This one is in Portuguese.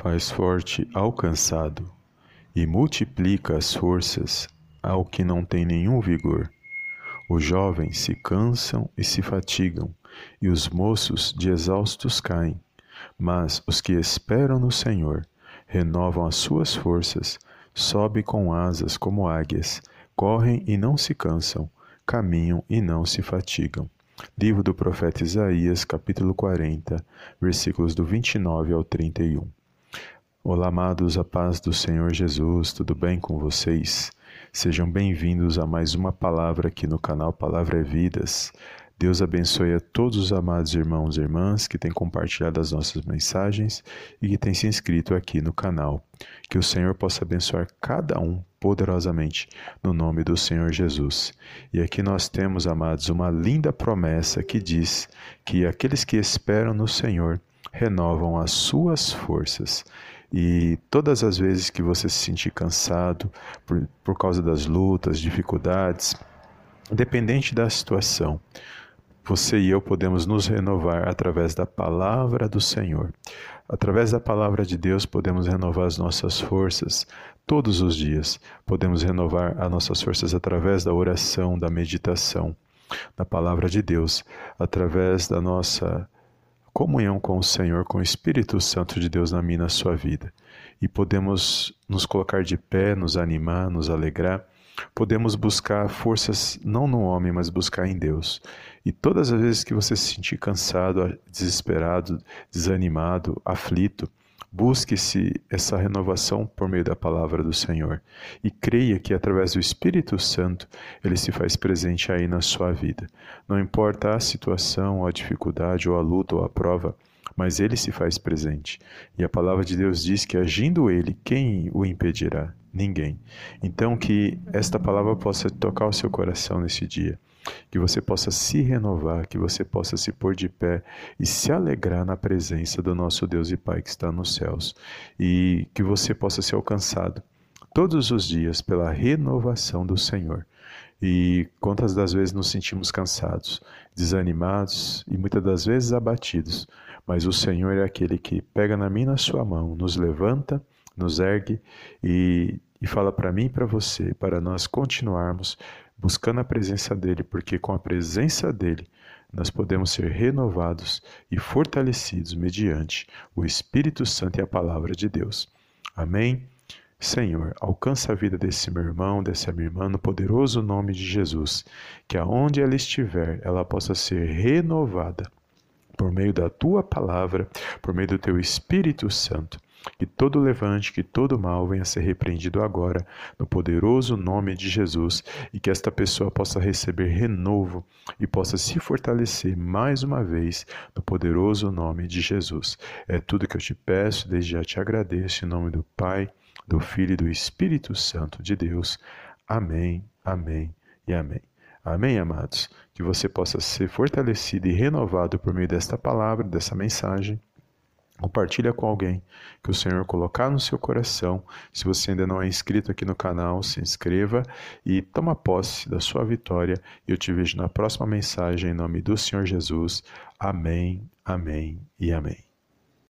faz forte ao cansado e multiplica as forças ao que não tem nenhum vigor. Os jovens se cansam e se fatigam, e os moços de exaustos caem. Mas os que esperam no Senhor renovam as suas forças, sobem com asas como águias, correm e não se cansam, caminham e não se fatigam. Livro do profeta Isaías, capítulo 40, versículos do 29 ao 31. Olá, amados, a paz do Senhor Jesus, tudo bem com vocês? Sejam bem-vindos a mais uma palavra aqui no canal Palavra é Vidas. Deus abençoe a todos os amados irmãos e irmãs que têm compartilhado as nossas mensagens e que têm se inscrito aqui no canal. Que o Senhor possa abençoar cada um poderosamente no nome do Senhor Jesus. E aqui nós temos, amados, uma linda promessa que diz que aqueles que esperam no Senhor renovam as suas forças. E todas as vezes que você se sentir cansado por, por causa das lutas, dificuldades, independente da situação, você e eu podemos nos renovar através da palavra do Senhor. Através da palavra de Deus, podemos renovar as nossas forças todos os dias. Podemos renovar as nossas forças através da oração, da meditação, da palavra de Deus, através da nossa comunhão com o Senhor, com o Espírito Santo de Deus na minha na sua vida. E podemos nos colocar de pé, nos animar, nos alegrar. Podemos buscar forças não no homem, mas buscar em Deus. E todas as vezes que você se sentir cansado, desesperado, desanimado, aflito, Busque-se essa renovação por meio da palavra do Senhor e creia que através do Espírito Santo ele se faz presente aí na sua vida. Não importa a situação, a dificuldade, ou a luta, ou a prova, mas ele se faz presente. E a palavra de Deus diz que agindo ele, quem o impedirá? Ninguém. Então que esta palavra possa tocar o seu coração nesse dia que você possa se renovar, que você possa se pôr de pé e se alegrar na presença do nosso Deus e Pai que está nos céus, e que você possa ser alcançado todos os dias pela renovação do Senhor. E quantas das vezes nos sentimos cansados, desanimados e muitas das vezes abatidos, mas o Senhor é aquele que pega na minha na sua mão, nos levanta, nos ergue e, e fala para mim e para você, para nós continuarmos buscando a presença dele, porque com a presença dele nós podemos ser renovados e fortalecidos mediante o Espírito Santo e a palavra de Deus. Amém? Senhor, alcança a vida desse meu irmão, dessa minha irmã, no poderoso nome de Jesus, que aonde ela estiver, ela possa ser renovada por meio da tua palavra, por meio do teu Espírito Santo que todo levante, que todo mal venha a ser repreendido agora, no poderoso nome de Jesus, e que esta pessoa possa receber renovo e possa se fortalecer mais uma vez no poderoso nome de Jesus. É tudo que eu te peço, desde já te agradeço, em nome do Pai, do Filho e do Espírito Santo de Deus. Amém, amém e amém. Amém, amados? Que você possa ser fortalecido e renovado por meio desta palavra, dessa mensagem Compartilha com alguém que o Senhor colocar no seu coração. Se você ainda não é inscrito aqui no canal, se inscreva e toma posse da sua vitória. Eu te vejo na próxima mensagem em nome do Senhor Jesus. Amém, amém e amém.